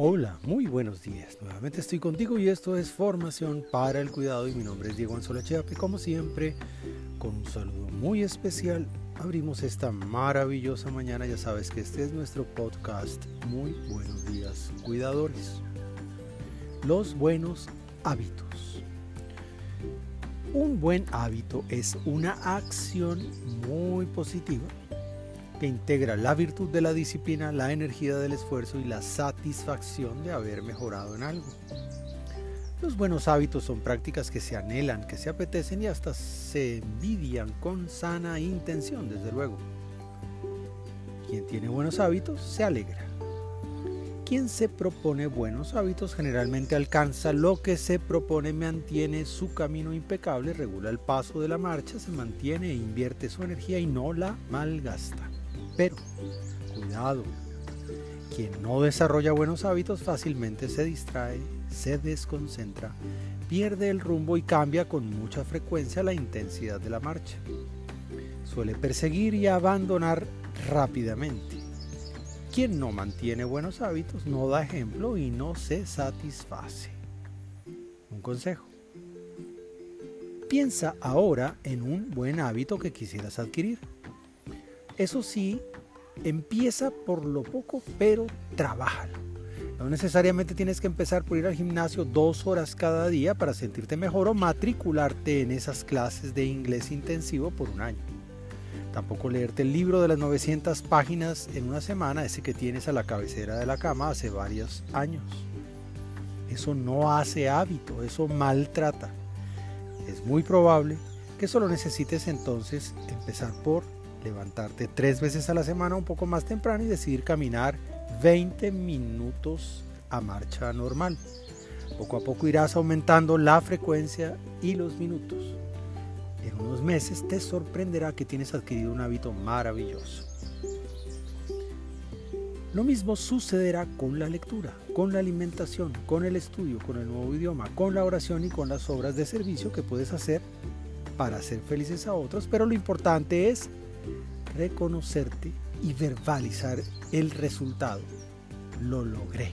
Hola, muy buenos días. Nuevamente estoy contigo y esto es Formación para el Cuidado y mi nombre es Diego Anzola Cheape. Como siempre, con un saludo muy especial, abrimos esta maravillosa mañana. Ya sabes que este es nuestro podcast. Muy buenos días, cuidadores. Los buenos hábitos. Un buen hábito es una acción muy positiva que integra la virtud de la disciplina, la energía del esfuerzo y la satisfacción de haber mejorado en algo. Los buenos hábitos son prácticas que se anhelan, que se apetecen y hasta se envidian con sana intención, desde luego. Quien tiene buenos hábitos se alegra. Quien se propone buenos hábitos generalmente alcanza lo que se propone, mantiene su camino impecable, regula el paso de la marcha, se mantiene e invierte su energía y no la malgasta. Pero, cuidado, quien no desarrolla buenos hábitos fácilmente se distrae, se desconcentra, pierde el rumbo y cambia con mucha frecuencia la intensidad de la marcha. Suele perseguir y abandonar rápidamente. Quien no mantiene buenos hábitos no da ejemplo y no se satisface. Un consejo. Piensa ahora en un buen hábito que quisieras adquirir. Eso sí, empieza por lo poco, pero trabájalo. No necesariamente tienes que empezar por ir al gimnasio dos horas cada día para sentirte mejor o matricularte en esas clases de inglés intensivo por un año. Tampoco leerte el libro de las 900 páginas en una semana, ese que tienes a la cabecera de la cama hace varios años. Eso no hace hábito, eso maltrata. Es muy probable que solo necesites entonces empezar por levantarte tres veces a la semana un poco más temprano y decidir caminar 20 minutos a marcha normal. Poco a poco irás aumentando la frecuencia y los minutos. En unos meses te sorprenderá que tienes adquirido un hábito maravilloso. Lo mismo sucederá con la lectura, con la alimentación, con el estudio, con el nuevo idioma, con la oración y con las obras de servicio que puedes hacer para hacer felices a otros, pero lo importante es reconocerte y verbalizar el resultado. Lo logré.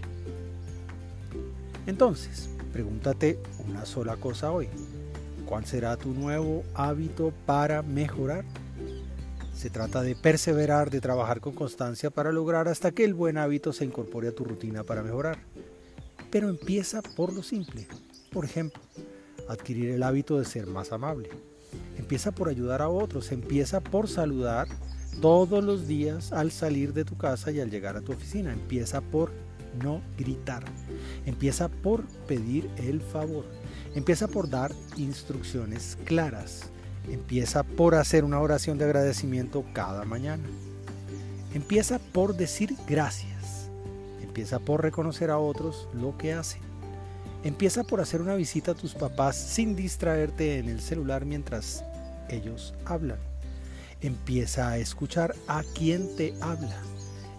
Entonces, pregúntate una sola cosa hoy. ¿Cuál será tu nuevo hábito para mejorar? Se trata de perseverar, de trabajar con constancia para lograr hasta que el buen hábito se incorpore a tu rutina para mejorar. Pero empieza por lo simple. Por ejemplo, adquirir el hábito de ser más amable. Empieza por ayudar a otros, empieza por saludar todos los días al salir de tu casa y al llegar a tu oficina. Empieza por no gritar. Empieza por pedir el favor. Empieza por dar instrucciones claras. Empieza por hacer una oración de agradecimiento cada mañana. Empieza por decir gracias. Empieza por reconocer a otros lo que hacen. Empieza por hacer una visita a tus papás sin distraerte en el celular mientras ellos hablan. Empieza a escuchar a quien te habla.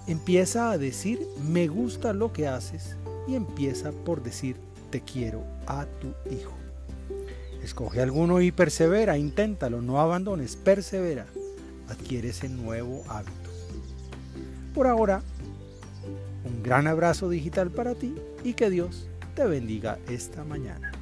Empieza a decir me gusta lo que haces y empieza por decir te quiero a tu hijo. Escoge alguno y persevera, inténtalo, no abandones, persevera. Adquiere ese nuevo hábito. Por ahora, un gran abrazo digital para ti y que Dios te bendiga esta mañana.